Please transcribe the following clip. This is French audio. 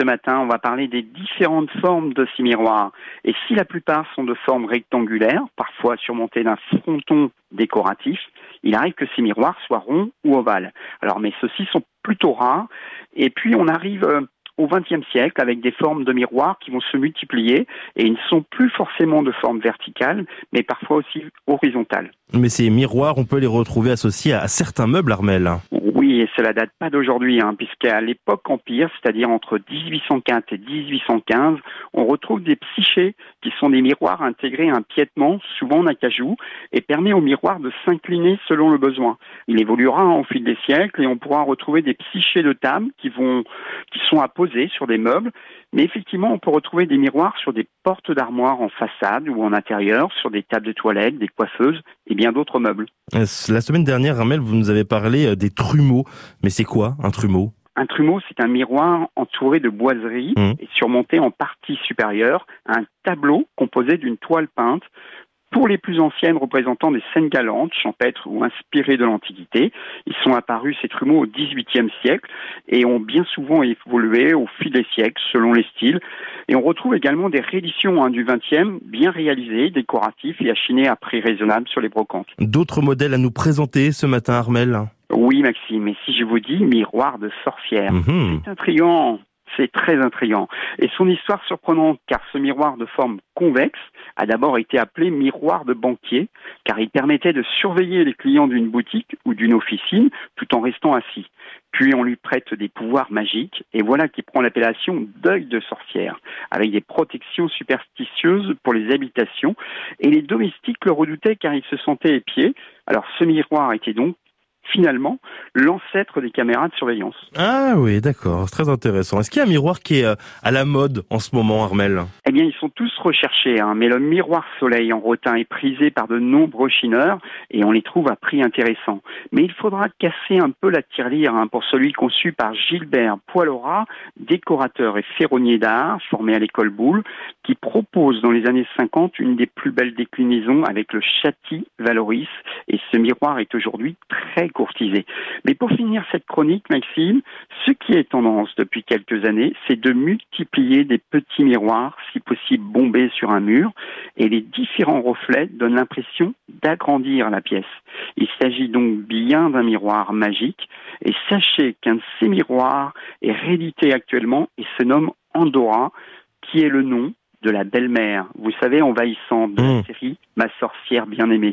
ce matin, on va parler des différentes formes de ces miroirs. Et si la plupart sont de forme rectangulaire, parfois surmontés d'un fronton décoratif, il arrive que ces miroirs soient ronds ou ovales. Alors, mais ceux-ci sont plutôt rares. Et puis, on arrive euh, au XXe siècle avec des formes de miroirs qui vont se multiplier et ils ne sont plus forcément de forme verticale, mais parfois aussi horizontale. Mais ces miroirs, on peut les retrouver associés à certains meubles, Armel. Oui, et cela date pas d'aujourd'hui, hein, puisqu'à l'époque empire, c'est-à-dire entre 1804 et 1815, on retrouve des psychés qui sont des miroirs intégrés à un piétement, souvent en acajou, et permet au miroir de s'incliner selon le besoin. Il évoluera au fil des siècles et on pourra retrouver des psychés de table qui vont, qui sont apposés sur des meubles mais effectivement, on peut retrouver des miroirs sur des portes d'armoire en façade ou en intérieur, sur des tables de toilette, des coiffeuses et bien d'autres meubles. Euh, la semaine dernière, Ramel, vous nous avez parlé euh, des trumeaux. Mais c'est quoi un trumeau? Un trumeau, c'est un miroir entouré de boiseries mmh. et surmonté en partie supérieure un tableau composé d'une toile peinte pour les plus anciennes représentant des scènes galantes, champêtres ou inspirées de l'Antiquité, ils sont apparus ces trumeaux au XVIIIe siècle et ont bien souvent évolué au fil des siècles selon les styles. Et on retrouve également des rééditions hein, du XXe bien réalisées, décoratifs et achinés à prix raisonnable sur les brocantes. D'autres modèles à nous présenter ce matin, Armel? Oui, Maxime. Et si je vous dis miroir de sorcière, mhm. c'est intriguant. C'est très intrigant. Et son histoire surprenante, car ce miroir de forme convexe a d'abord été appelé miroir de banquier, car il permettait de surveiller les clients d'une boutique ou d'une officine tout en restant assis. Puis on lui prête des pouvoirs magiques, et voilà qui prend l'appellation d'œil de sorcière, avec des protections superstitieuses pour les habitations, et les domestiques le redoutaient car ils se sentaient épiés. Alors ce miroir était donc finalement l'ancêtre des caméras de surveillance. Ah oui, d'accord, très intéressant. Est-ce qu'il y a un miroir qui est euh, à la mode en ce moment, Armel? Eh bien, ils sont tous recherchés, hein, mais le miroir soleil en rotin est prisé par de nombreux chineurs et on les trouve à prix intéressant. Mais il faudra casser un peu la tirelire hein, pour celui conçu par Gilbert Poilora, décorateur et ferronnier d'art formé à l'école Boulle, qui propose dans les années 50 une des plus belles déclinaisons avec le Châti Valoris et ce miroir est aujourd'hui très Mais pour finir cette chronique, Maxime, ce qui est tendance depuis quelques années, c'est de multiplier des petits miroirs, si possible bombés sur un mur, et les différents reflets donnent l'impression d'agrandir la pièce. Il s'agit donc bien d'un miroir magique, et sachez qu'un de ces miroirs est réédité actuellement et se nomme Andorra, qui est le nom de la belle-mère, vous savez, envahissante de la mmh. série Ma sorcière bien-aimée.